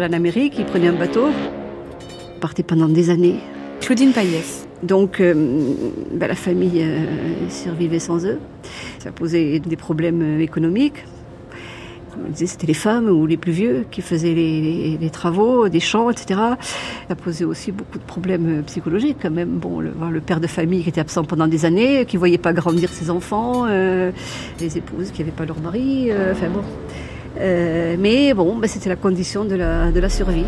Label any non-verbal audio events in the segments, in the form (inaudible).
aller en Amérique, il prenait un bateau, partait pendant des années. Claudine Payès. Donc euh, ben, la famille euh, survivait sans eux. Ça posait des problèmes euh, économiques. Comme on disait, c'était les femmes ou les plus vieux qui faisaient les, les- les travaux, des champs, etc. Ça posait aussi beaucoup de problèmes psychologiques quand même. Bon, le, père de famille qui était absent pendant des années, qui voyait pas grandir ses enfants, euh, les épouses qui n'avaient pas leur mari, enfin bon. Euh, mais bon, ben, c'était la condition de la, de la survie.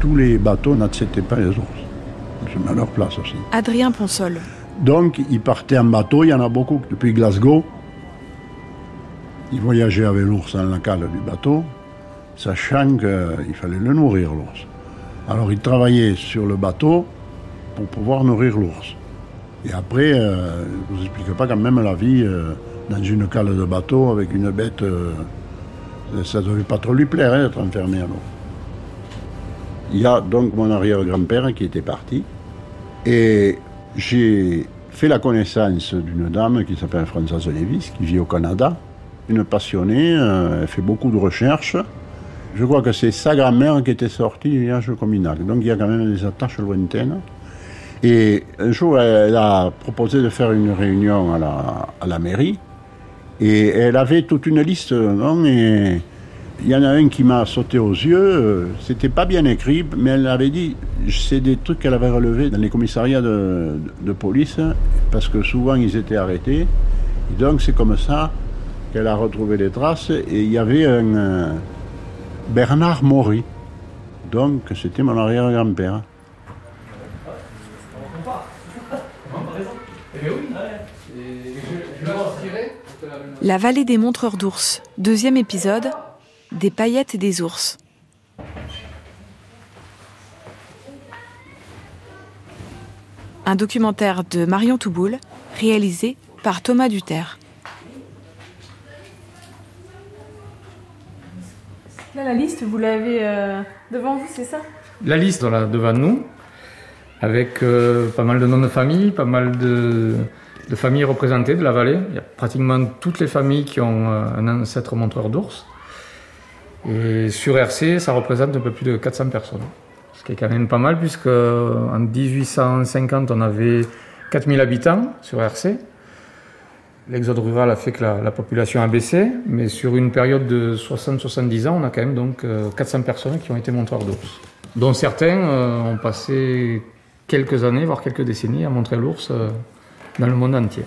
Tous les bateaux n'acceptaient pas les ours. Je mets à leur place aussi. Adrien Ponsol. Donc, ils partaient en bateau, il y en a beaucoup depuis Glasgow. Ils voyageaient avec l'ours dans la cale du bateau, sachant qu'il fallait le nourrir, l'ours. Alors, ils travaillaient sur le bateau pour pouvoir nourrir l'ours. Et après, euh, je ne vous explique pas quand même la vie euh, dans une cale de bateau avec une bête. euh, ça ne devait pas trop lui plaire hein, d'être enfermé à l'eau. Il y a donc mon arrière-grand-père qui était parti. Et j'ai fait la connaissance d'une dame qui s'appelle Françoise Lévis, qui vit au Canada. Une passionnée, elle fait beaucoup de recherches. Je crois que c'est sa grand-mère qui était sortie du village Cominac. Donc il y a quand même des attaches lointaines. Et un jour, elle a proposé de faire une réunion à la, à la mairie. Et elle avait toute une liste noms. Et il y en a un qui m'a sauté aux yeux. euh, C'était pas bien écrit, mais elle avait dit c'est des trucs qu'elle avait relevés dans les commissariats de, de police, parce que souvent ils étaient arrêtés. Et donc c'est comme ça qu'elle a retrouvé les traces. Et il y avait un euh, Bernard Maury. Donc c'était mon arrière-grand-père. La vallée des montreurs d'ours. Deuxième épisode. Des paillettes et des ours. Un documentaire de Marion Touboul, réalisé par Thomas Duterre. Là, la liste, vous l'avez euh, devant vous, c'est ça? La liste voilà, devant nous, avec euh, pas mal de noms de famille, pas mal de, de familles représentées de la vallée. Il y a pratiquement toutes les familles qui ont euh, un ancêtre montreur d'ours. Et sur RC, ça représente un peu plus de 400 personnes. Ce qui est quand même pas mal, puisque en 1850, on avait 4000 habitants sur RC. L'exode rural a fait que la, la population a baissé, mais sur une période de 60-70 ans, on a quand même donc euh, 400 personnes qui ont été montreurs d'ours. Dont certains euh, ont passé quelques années, voire quelques décennies, à montrer l'ours euh, dans le monde entier.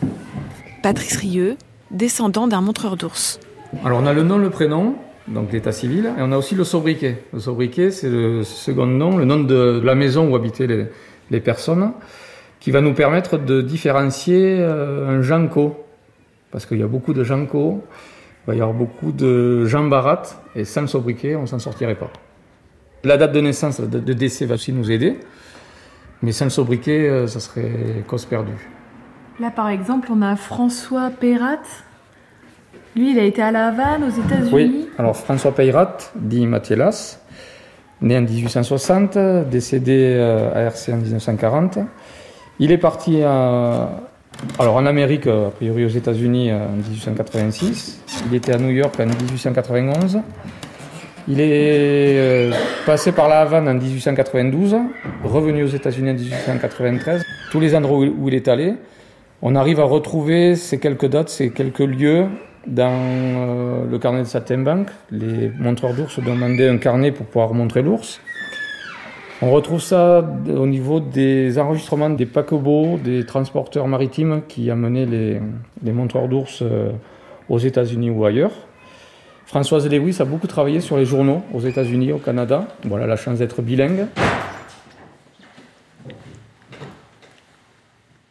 Patrice Rieux, descendant d'un montreur d'ours. Alors on a le nom, le prénom, donc l'état civil, et on a aussi le sobriquet. Le sobriquet, c'est le second nom, le nom de la maison où habitaient les, les personnes, qui va nous permettre de différencier euh, un Janco, parce qu'il y a beaucoup de Janco, il va y avoir beaucoup de Jean Barat, et sans le sobriquet, on s'en sortirait pas. La date de naissance, la date de décès va aussi nous aider, mais sans le sobriquet, euh, ça serait cause perdue. Là, par exemple, on a François Peyrat. Lui, il a été à La Havane, aux États-Unis. Oui, alors François Peyrat, dit Mathias, né en 1860, décédé euh, à RC en 1940. Il est parti alors en Amérique, a priori aux États-Unis euh, en 1886. Il était à New York en 1891. Il est euh, passé par la Havane en 1892, revenu aux États-Unis en 1893. Tous les endroits où il est allé, on arrive à retrouver ces quelques dates, ces quelques lieux dans euh, le carnet de Saltimbanque. Les montreurs d'ours demandaient un carnet pour pouvoir montrer l'ours. On retrouve ça au niveau des enregistrements des paquebots, des transporteurs maritimes qui amenaient les, les montreurs d'ours euh, aux États-Unis ou ailleurs. Françoise Lewis a beaucoup travaillé sur les journaux aux États-Unis, au Canada. Voilà la chance d'être bilingue.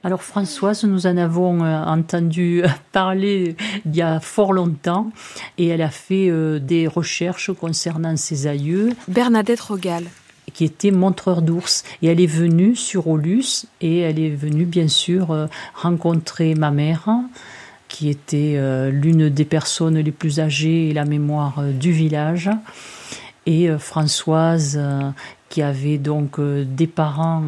Alors Françoise, nous en avons euh, entendu (laughs) parler il y a fort longtemps et elle a fait euh, des recherches concernant ses aïeux. Bernadette Rogal. Qui était montreur d'ours. Et elle est venue sur Olus et elle est venue bien sûr euh, rencontrer ma mère qui était l'une des personnes les plus âgées et la mémoire du village. Et Françoise, qui avait donc des parents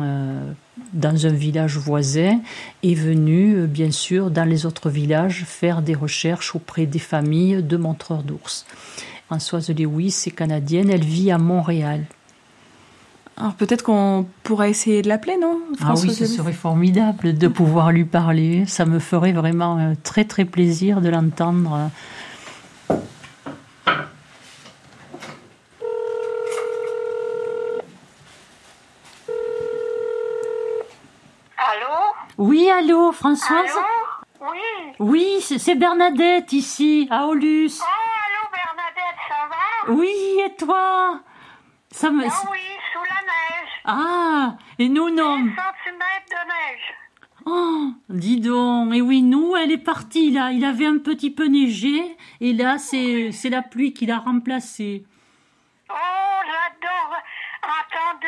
dans un village voisin, est venue, euh, bien sûr, dans les autres villages, faire des recherches auprès des familles de montreurs d'ours. Françoise Lewis est canadienne, elle vit à Montréal. Alors peut-être qu'on pourrait essayer de l'appeler, non Ah oui, ce serait formidable de pouvoir lui parler. Ça me ferait vraiment euh, très très plaisir de l'entendre Oui, allô, Françoise Allô Oui. Oui, c'est Bernadette ici, à Aulus. Oh, allô, Bernadette, ça va Oui, et toi? Ça me... Ah oui, sous la neige. Ah, et nous non. 10 centimètres de neige. Oh, dis donc. Et oui, nous, elle est partie là. Il avait un petit peu neigé, et là, c'est la pluie qui l'a remplacé.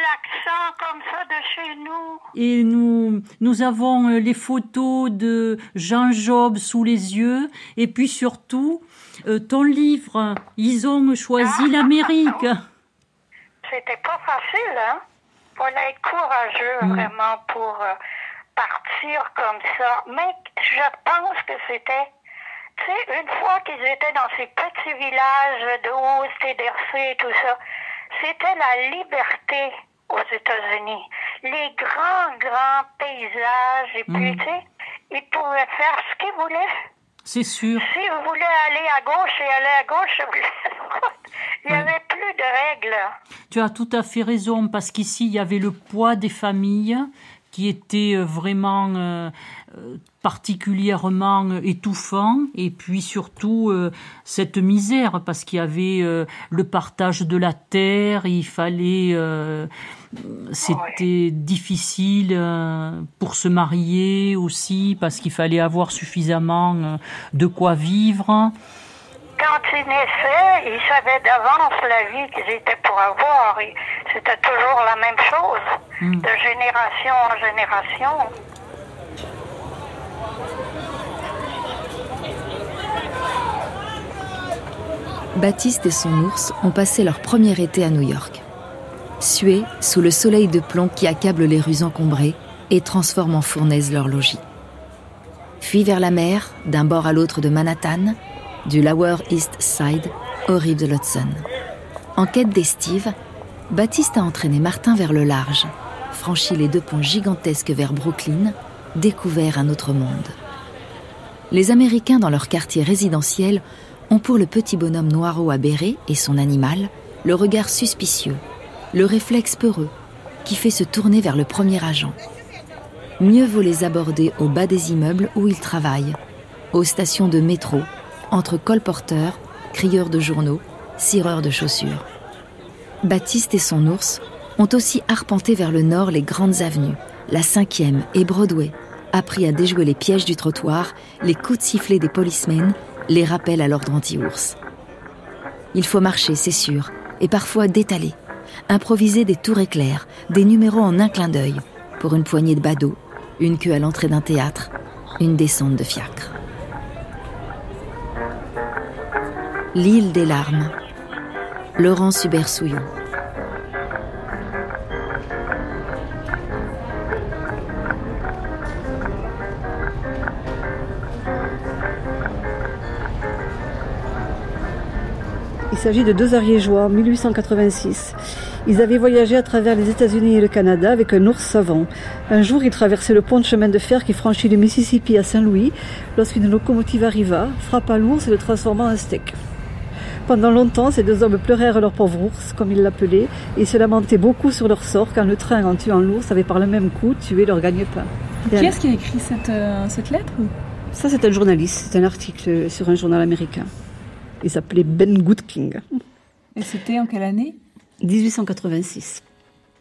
L'accent comme ça de chez nous. Et nous, nous avons euh, les photos de Jean Job sous les yeux. Et puis surtout, euh, ton livre, ils ont choisi ah. l'Amérique. C'était pas facile, hein? Fallait être courageux mm. vraiment pour euh, partir comme ça. Mais je pense que c'était tu sais, une fois qu'ils étaient dans ces petits villages d'eau, TDRC et tout ça, c'était la liberté aux États-Unis. Les grands, grands paysages, et puis, mm. tu sais, ils pouvaient faire ce qu'ils voulaient. C'est sûr. Si vous voulez aller à gauche et aller à gauche, il n'y avait plus de règles. Tu as tout à fait raison, parce qu'ici, il y avait le poids des familles qui était euh, vraiment euh, euh, particulièrement étouffant et puis surtout cette misère parce qu'il y avait le partage de la terre il fallait c'était difficile pour se marier aussi parce qu'il fallait avoir suffisamment de quoi vivre quand ils naissaient, ils savaient d'avance la vie qu'ils étaient pour avoir. C'était toujours la même chose, hmm. de génération en génération. Baptiste et son ours ont passé leur premier été à New York. Sués sous le soleil de plomb qui accable les rues encombrées et transforme en fournaise leur logis. Puis vers la mer, d'un bord à l'autre de Manhattan, du Lower East Side au rive de l'Hudson. En quête d'estive, Baptiste a entraîné Martin vers le large, franchi les deux ponts gigantesques vers Brooklyn, découvert un autre monde. Les Américains dans leur quartier résidentiel ont pour le petit bonhomme noiro à béret et son animal le regard suspicieux, le réflexe peureux, qui fait se tourner vers le premier agent. Mieux vaut les aborder au bas des immeubles où ils travaillent, aux stations de métro, entre colporteurs, crieurs de journaux, cireurs de chaussures. Baptiste et son ours ont aussi arpenté vers le nord les grandes avenues, la cinquième et Broadway, appris à déjouer les pièges du trottoir, les coups de sifflet des policemen, les rappels à l'ordre anti-ours. Il faut marcher, c'est sûr, et parfois détaler, improviser des tours éclairs, des numéros en un clin d'œil, pour une poignée de badauds, une queue à l'entrée d'un théâtre, une descente de fiacre. L'île des larmes. Laurent Subersouillon. Il s'agit de deux ariégeois, 1886. Ils avaient voyagé à travers les États-Unis et le Canada avec un ours savant. Un jour, ils traversaient le pont de chemin de fer qui franchit le Mississippi à Saint-Louis lorsqu'une locomotive arriva, frappa l'ours et le transforma en steak. Pendant longtemps, ces deux hommes pleurèrent leur pauvre ours, comme ils l'appelaient, et se lamentaient beaucoup sur leur sort quand le train, en tuant l'ours, avait par le même coup tué leur gagne-pain. Qui est-ce qui a écrit cette, euh, cette lettre? Ça, c'est un journaliste, c'est un article sur un journal américain. Il s'appelait Ben Goodking. Et c'était en quelle année? 1886.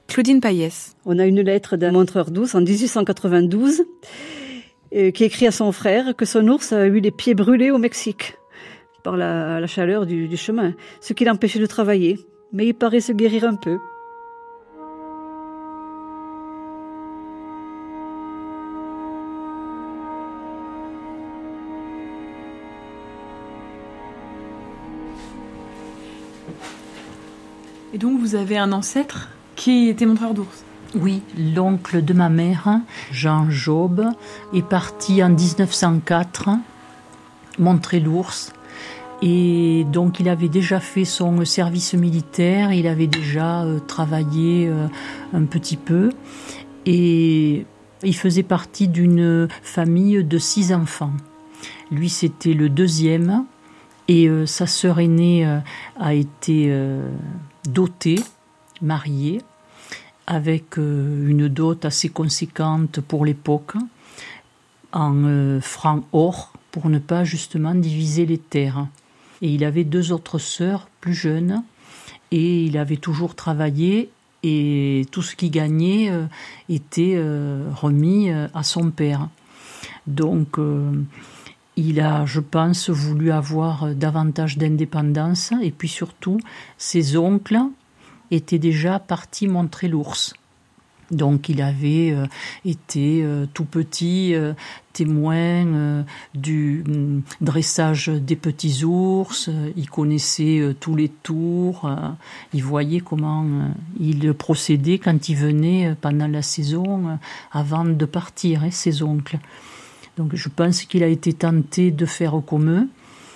Claudine Payès. On a une lettre d'un montreur d'ours en 1892 qui écrit à son frère que son ours a eu les pieds brûlés au Mexique par la, chaleur du, du chemin, ce qui l'empêchait de travailler. Mais il paraît se guérir un peu. Donc vous avez un ancêtre qui était montreur d'ours Oui, l'oncle de ma mère, Jean Job, est parti en 1904 montrer l'ours. Et donc il avait déjà fait son service militaire, il avait déjà euh, travaillé euh, un petit peu. Et il faisait partie d'une famille de six enfants. Lui, c'était le deuxième. Et euh, sa sœur aînée a été doté, marié, avec euh, une dot assez conséquente pour l'époque, en euh, francs or, pour ne pas justement diviser les terres. Et il avait deux autres sœurs plus jeunes, et il avait toujours travaillé, et tout ce qu'il gagnait euh, était remis à son père. Donc, il a, je pense, voulu avoir euh, davantage d'indépendance et puis surtout, ses oncles étaient déjà partis montrer l'ours. Donc il avait euh, été euh, tout petit témoin du mm, dressage des petits ours, il connaissait tous les tours, il voyait comment il procédait quand il venait pendant la saison avant de partir, hein, ses oncles. Donc je pense qu'il a été tenté de faire comme eux.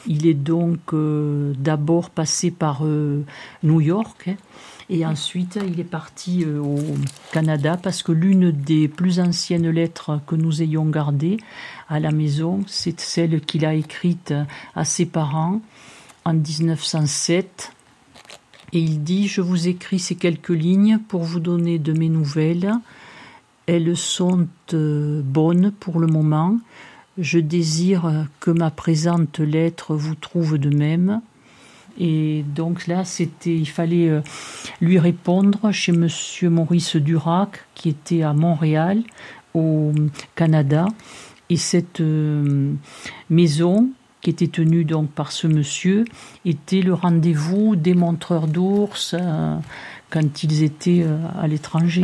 Il est donc euh, d'abord passé par euh, New York hein, et ensuite il est parti euh, au Canada parce que l'une des plus anciennes lettres que nous ayons gardées à la maison, c'est celle qu'il a écrite à ses parents en 1907. Et il dit Je vous écris ces quelques lignes pour vous donner de mes nouvelles. Elles sont euh, bonnes pour le moment. Je désire que ma présente lettre vous trouve de même. Et donc là, c'était, il fallait euh, lui répondre chez Monsieur Maurice Durac, qui était à Montréal, au Canada. Et cette euh, maison, qui était tenue donc par ce monsieur, était le rendez-vous des montreurs d'ours quand ils étaient à l'étranger.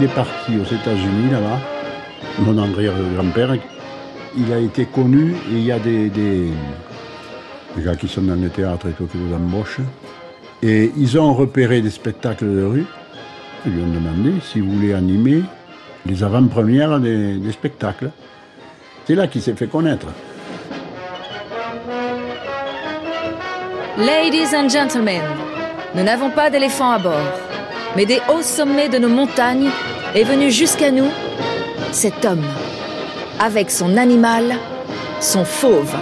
Il est parti aux États-Unis, là-bas, mon arrière-grand-père, il a été connu et il y a des, des, gars qui sont dans le théâtre et tout qui vous embauchent. Et ils ont repéré des spectacles de rue. Ils lui ont demandé s'il voulait animer les avant-premières des, des spectacles. C'est là qu'il s'est fait connaître. Ladies and gentlemen, nous n'avons pas d'éléphant à bord mais des hauts sommets de nos montagnes, est venu jusqu'à nous cet homme, avec son animal, son fauve.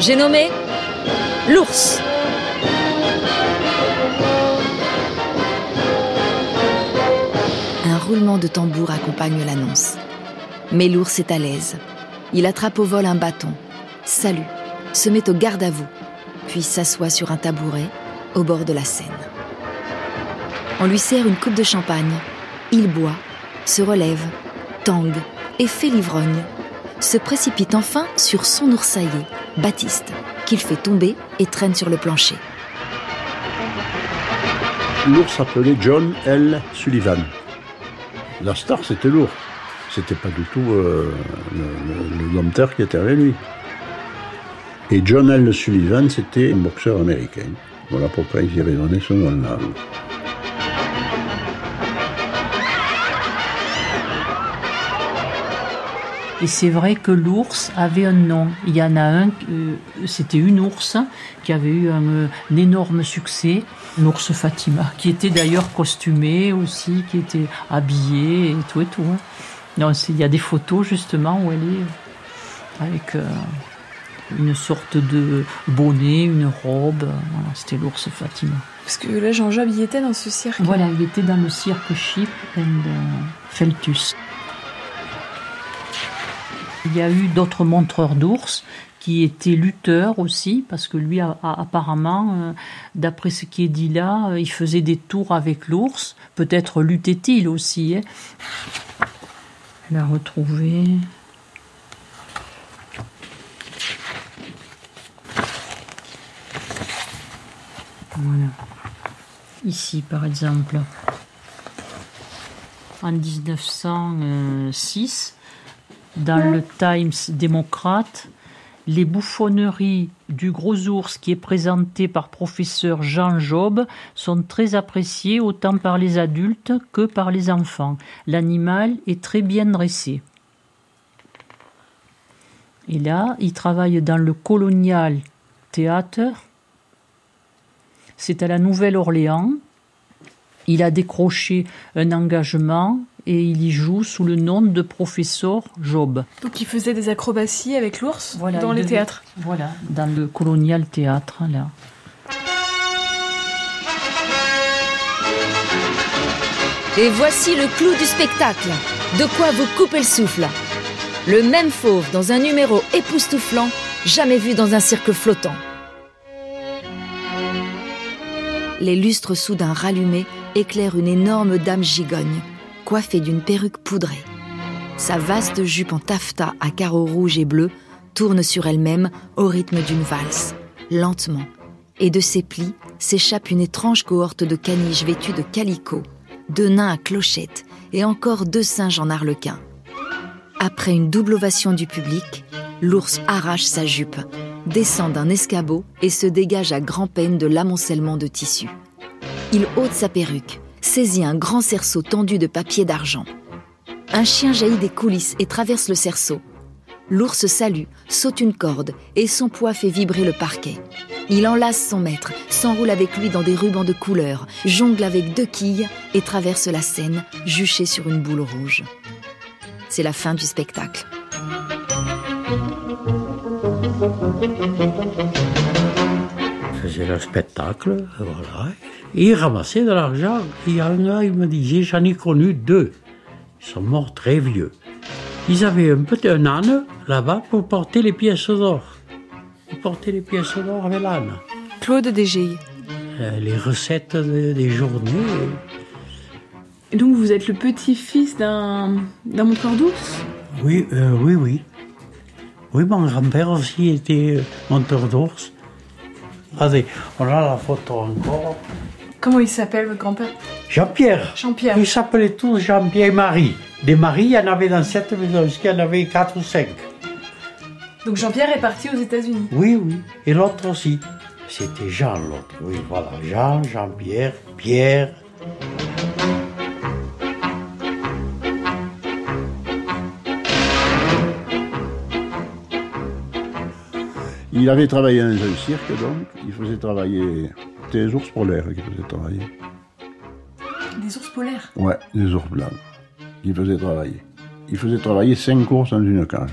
J'ai nommé l'ours. Un roulement de tambour accompagne l'annonce. Mais l'ours est à l'aise. Il attrape au vol un bâton, salue, se met au garde à vous, puis s'assoit sur un tabouret au bord de la Seine. On lui sert une coupe de champagne. Il boit, se relève, tangue et fait l'ivrogne. Se précipite enfin sur son oursaillé, Baptiste, qu'il fait tomber et traîne sur le plancher. L'ours s'appelait John L. Sullivan. La star, c'était l'ours. C'était pas du tout euh, le, le, qui était avec lui. Et John L. Sullivan, c'était un boxeur américain. Voilà pourquoi il y avait donné son nom-là. Et c'est vrai que l'ours avait un nom. Il y en a un, euh, c'était une ours qui avait eu un, énorme succès, l'ours Fatima, qui était d'ailleurs costumée aussi, qui était habillée et tout et tout. Hein. Non, il y a des photos justement où elle est avec euh, une sorte de bonnet, une robe. c'était l'ours Fatima. Parce que là, Jean-Job, il était dans ce cirque. Voilà, il était dans le cirque Chip and euh, Feltus. Il y a eu d'autres montreurs d'ours qui étaient lutteurs aussi, parce que lui, apparemment, euh, d'après ce qui est dit là, euh, il faisait des tours avec l'ours. Peut-être luttait-il aussi. Hein. Elle a retrouvé. Voilà. Ici, par exemple, en 1906, dans le Times démocrate, les bouffonneries du gros ours qui est présenté par professeur Jean Job sont très appréciées autant par les adultes que par les enfants. L'animal est très bien dressé. Et là, il travaille dans le Colonial Theatre. C'est à la Nouvelle-Orléans. Il a décroché un engagement et il y joue sous le nom de professeur Job. Donc il faisait des acrobaties avec l'ours dans les théâtres Voilà, dans le colonial théâtre, là. Et voici le clou du spectacle. De quoi vous couper le souffle. Le même fauve dans un numéro époustouflant, jamais vu dans un cirque flottant. Les lustres soudain rallumés éclairent une énorme dame gigogne coiffée d'une perruque poudrée. Sa vaste jupe en taffetas à carreaux rouges et bleus tourne sur elle-même au rythme d'une valse, lentement, et de ses plis s'échappe une étrange cohorte de caniches vêtues de calicot, deux nains à clochettes et encore deux singes en arlequin. Après une double ovation du public, l'ours arrache sa jupe, descend d'un escabeau et se dégage à grand-peine de l'amoncellement de tissu. Il ôte sa perruque, saisit un grand cerceau tendu de papier d'argent. Un chien jaillit des coulisses et traverse le cerceau. L'ours salue, saute une corde et son poids fait vibrer le parquet. Il enlace son maître, s'enroule avec lui dans des rubans de couleur, jongle avec deux quilles et traverse la scène, juché sur une boule rouge. C'est la fin du spectacle. Faisait le spectacle, voilà il ramassait de l'argent. Il y a un gars, il me disait, j'en ai connu deux. Ils sont morts très vieux. Ils avaient un petit un âne là-bas pour porter les pièces d'or. Ils portaient les pièces d'or avec l'âne. Claude Dégey. Euh, les recettes des journées. Et donc vous êtes le petit-fils d'un montreur d'ours? Oui, euh, oui, oui. Oui, mon grand-père aussi était monteur d'ours. Allez, on a la photo encore. Comment il s'appelle, votre grand-père? Jean-Pierre. Jean-Pierre. Ils s'appelaient tous Jean-Pierre et Marie. Des Marie, il y en avait dans cette maison, il y en avait quatre ou cinq. Donc Jean-Pierre est parti aux États-Unis Oui, oui. Et l'autre aussi. C'était Jean, l'autre. Oui, voilà. Jean, Jean-Pierre, Pierre. Il avait travaillé dans un cirque, donc. Il faisait travailler c'était les ours polaires qui faisaient travailler. Des ours polaires Ouais, des ours blancs. Qui faisaient travailler. Ils faisaient travailler cinq courses dans une cage.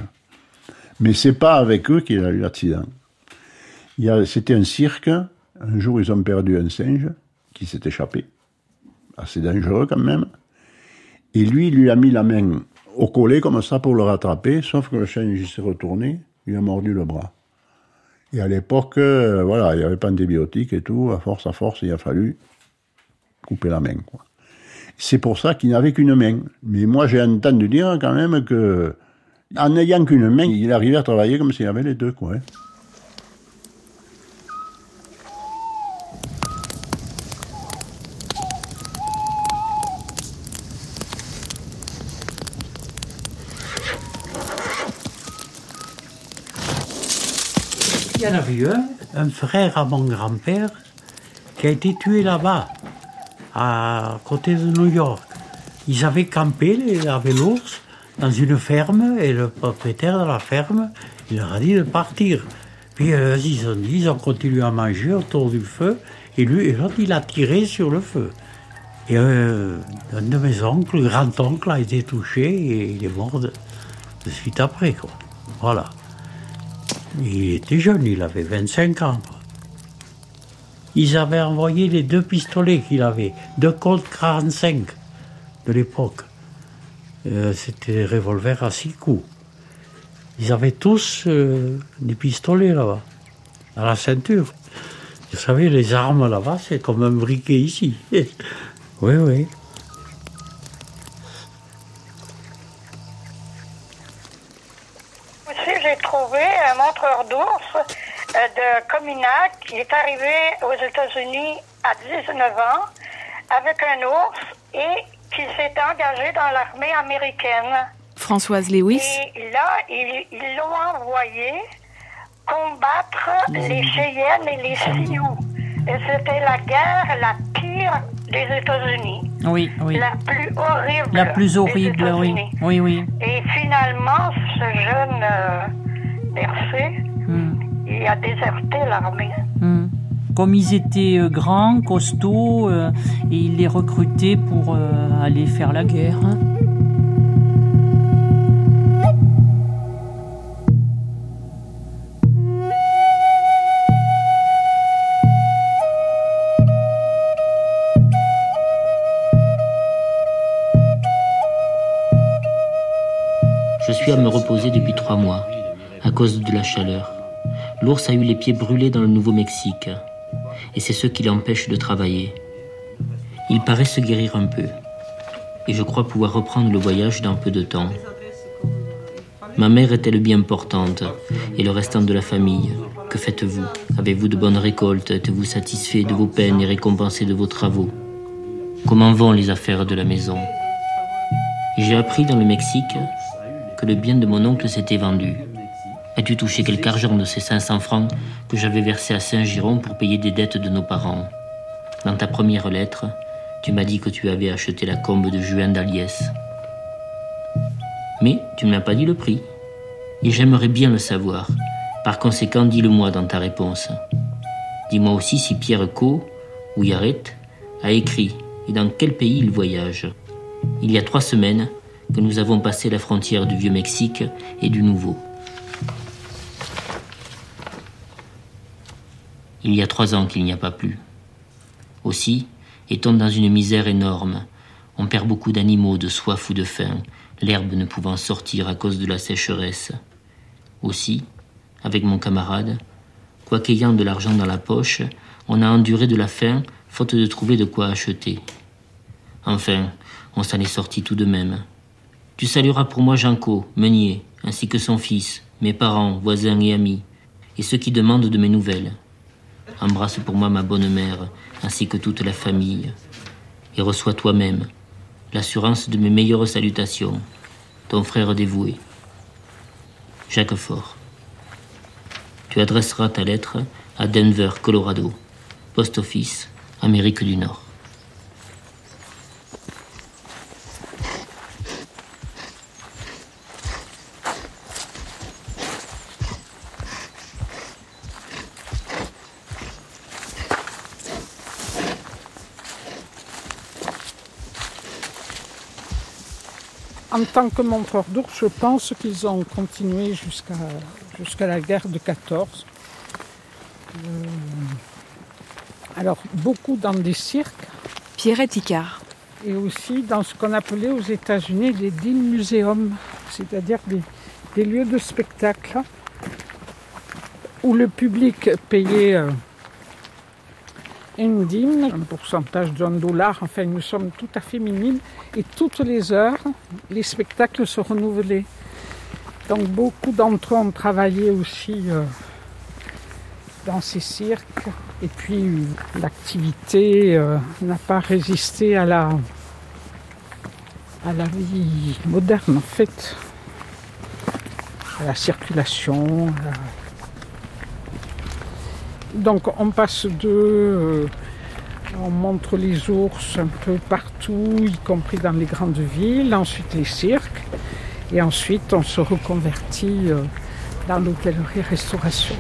Mais c'est pas avec eux qu'il a eu l'accident. C'était un cirque. Un jour, ils ont perdu un singe qui s'est échappé. Assez dangereux quand même. Et lui, il lui a mis la main au collet comme ça pour le rattraper, sauf que le singe s'est retourné, il a mordu le bras. Et à l'époque, euh, voilà, il n'y avait pas d'antibiotiques et tout. À force, à force, il a fallu couper la main. C'est pour ça qu'il n'avait qu'une main. Mais moi, j'ai entendu dire quand même que, en n'ayant qu'une main, il arrivait à travailler comme s'il avait les deux. Hein. Y en avait un, un frère à mon grand-père, qui a été tué là-bas, à côté de New York. Ils avaient campé, ils avaient l'ours, dans une ferme, et le propriétaire de la ferme, il leur a dit de partir. Puis euh, ils ont dit, ils ont continué à manger autour du feu, et lui, il a tiré sur le feu. Et euh, un de mes oncles, le grand-oncle, a été touché, et il est mort de, de suite après, quoi. Voilà. Il était jeune, il avait 25 ans. Ils avaient envoyé les deux pistolets qu'il avait, deux Colt 45 de l'époque. Euh, c'était des revolvers à six coups. Ils avaient tous euh, des pistolets là-bas, à la ceinture. Vous savez, les armes là-bas, c'est comme un briquet ici. (laughs) oui, oui. Qui est arrivé aux États-Unis à 19 ans avec un ours et qui s'est engagé dans l'armée américaine. Françoise Lewis. Et là, ils l'ont envoyé combattre les Cheyennes et les Sioux. Et c'était la guerre la pire des États-Unis. Oui, oui. La plus horrible. La plus des horrible, oui. États-Unis. Oui, oui. Et finalement, ce jeune euh. Il a déserté l'armée. Hmm. Comme ils étaient euh, grands, costauds, euh, et ils les recrutaient pour euh, aller faire la guerre. hein. Je suis à me reposer depuis trois mois, à cause de la chaleur. L'ours a eu les pieds brûlés dans le Nouveau-Mexique, et c'est ce qui l'empêche de travailler. Il paraît se guérir un peu, et je crois pouvoir reprendre le voyage dans peu de temps. Ma mère est-elle bien portante, et le restant de la famille? Que faites-vous? Avez-vous de bonnes récoltes? Êtes-vous satisfait de vos peines et récompensé de vos travaux? Comment vont les affaires de la maison? J'ai appris dans le Mexique que le bien de mon oncle s'était vendu. As-tu touché quelque argent de ces 500 francs que j'avais versés à Saint-Giron pour payer des dettes de nos parents Dans ta première lettre, tu m'as dit que tu avais acheté la combe de Juin d'Aliès. Mais tu ne m'as pas dit le prix. Et j'aimerais bien le savoir. Par conséquent, dis-le-moi dans ta réponse. Dis-moi aussi si Pierre Co, ou Yaret, a écrit et dans quel pays il voyage. Il y a trois semaines que nous avons passé la frontière du Vieux-Mexique et du Nouveau. Il y a trois ans qu'il n'y a pas plu. Aussi, est-on dans une misère énorme. On perd beaucoup d'animaux de soif ou de faim, l'herbe ne pouvant sortir à cause de la sécheresse. Aussi, avec mon camarade, quoiqu'ayant de l'argent dans la poche, on a enduré de la faim, faute de trouver de quoi acheter. Enfin, on s'en est sorti tout de même. Tu salueras pour moi Janco, meunier, ainsi que son fils, mes parents, voisins et amis, et ceux qui demandent de mes nouvelles. Embrasse pour moi ma bonne mère, ainsi que toute la famille, et reçois toi-même l'assurance de mes meilleures salutations, ton frère dévoué, Jacques Fort. Tu adresseras ta lettre à Denver, Colorado, Post Office, Amérique du Nord. En tant que montreur d'ours, je pense qu'ils ont continué jusqu'à jusqu'à la guerre de 14. Euh, alors, beaucoup dans des cirques. Pierrette Icard. Et aussi dans ce qu'on appelait aux États-Unis des deal museums, c'est-à-dire des, des lieux de spectacle où le public payait euh, une dîme, un pourcentage d'un dollar, enfin nous sommes tout à fait minimes, et toutes les heures, les spectacles se renouvelaient. Donc beaucoup d'entre eux ont travaillé aussi euh, dans ces cirques, et puis l'activité euh, n'a pas résisté à la, à la vie moderne en fait, à la circulation. à la- donc on passe de... euh, on montre les ours un peu partout, y compris dans les grandes villes, ensuite les cirques, et ensuite on se reconvertit euh, dans l'hôtellerie-restauration.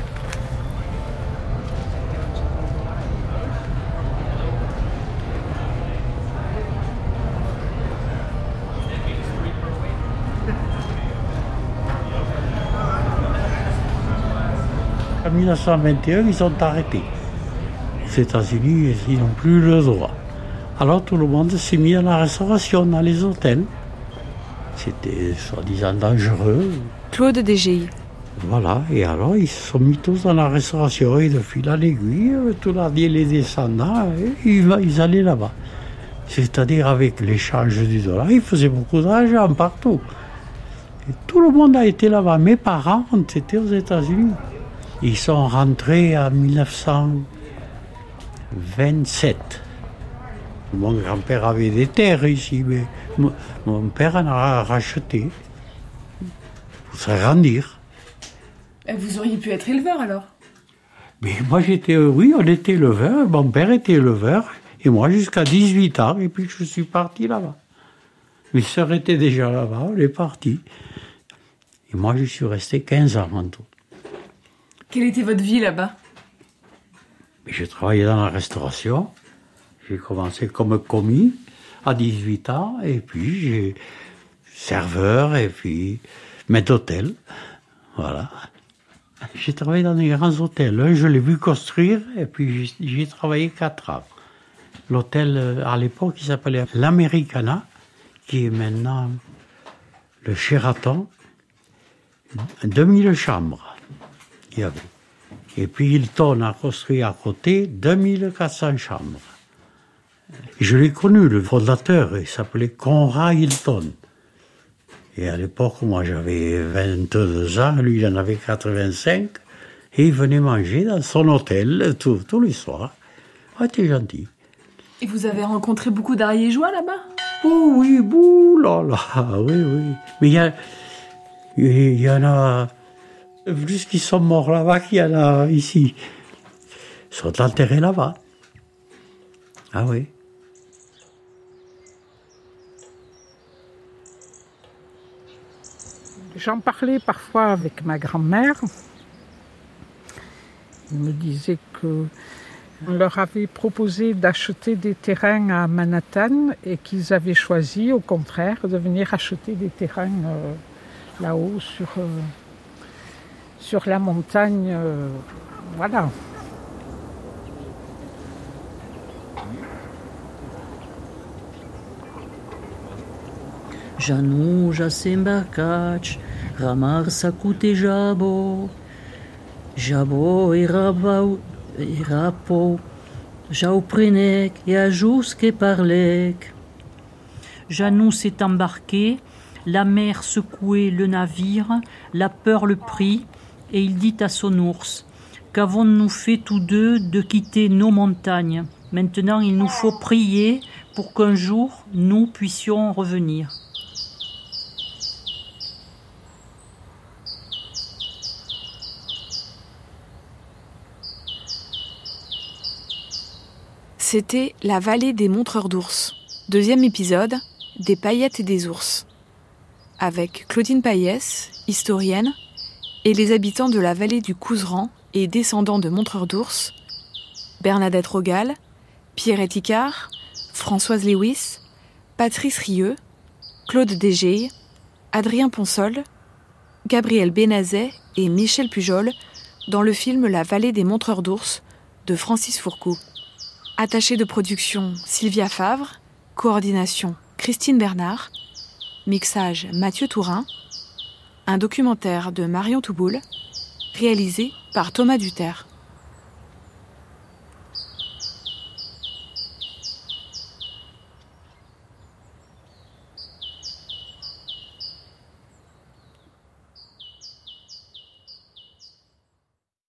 1921, ils ont arrêté. Les États-Unis, ils n'ont plus le droit. Alors tout le monde s'est mis à la restauration dans les hôtels. C'était soi-disant dangereux. Claude DGI. Voilà, et alors ils se sont mis tous dans la restauration et de fil en aiguille, tout l'année les descendants, ils, ils allaient là-bas. C'est-à-dire avec l'échange du dollar, ils faisaient beaucoup d'argent partout. Et tout le monde a été là-bas. Mes parents ont été aux États-Unis. Ils sont rentrés en 1927. Mon grand-père avait des terres ici, mais mon père en a racheté pour s'agrandir. Vous auriez pu être éleveur alors? Mais moi j'étais, oui, on était éleveur, mon père était éleveur, et moi jusqu'à 18 ans, et puis je suis parti là-bas. Mes soeurs étaient déjà là-bas, on est parti. Et moi je suis resté 15 ans en tout. Quelle était votre vie là-bas? J'ai travaillé dans la restauration. J'ai commencé comme commis à 18 ans, et puis j'ai serveur, et puis maître d'hôtel. Voilà. J'ai travaillé dans des grands hôtels. je l'ai vu construire et puis j'ai travaillé quatre ans. L'hôtel, euh, à l'époque, il s'appelait l'Americana, qui est maintenant le Sheraton. 2000 chambres, y avait. Et puis Hilton a construit à côté 2400 chambres. je l'ai connu, le fondateur, il s'appelait Conrad Hilton. Et à l'époque, moi j'avais 22 ans, lui il en avait 85, et il venait manger dans son hôtel tous les soirs. Ah, t'es gentil. Et vous avez rencontré beaucoup d'ariégeois là-bas? Oh oui, bouh là là, (laughs) oui, oui. Mais il y, a, il y en a plus qui sont morts là-bas qu'il y en a ici. Ils sont enterrés là-bas. Ah oui. J'en parlais parfois avec ma grand-mère. Elle me disait que on leur avait proposé d'acheter des terrains à Manhattan et qu'ils avaient choisi, au contraire, de venir acheter des terrains euh, là-haut sur, euh, sur la montagne. Euh, voilà. Januja s'embarcach, ramar sakute jabo, jabo et rabau et et ajouske parlek. Janou s'est embarqué, la mer secouait le navire, la peur le prit, et il dit à son ours Qu'avons-nous fait tous deux de quitter nos montagnes? Maintenant il nous faut prier pour qu'un jour nous puissions revenir. C'était La vallée des montreurs d'ours. Deuxième épisode, Des paillettes et des ours. Avec Claudine Paillès, historienne, et les habitants de la vallée du Couseran et descendants de montreurs d'ours, Bernadette Rogal, Pierre Icard, Françoise Lewis, Patrice Rieux, Claude Dégey, Adrien Ponsol, Gabriel Bénazet et Michel Pujol dans le film La vallée des montreurs d'ours de Francis Fourcou. Attachée de production Sylvia Favre, coordination Christine Bernard, mixage Mathieu Tourin, un documentaire de Marion Touboul, réalisé par Thomas Duterre.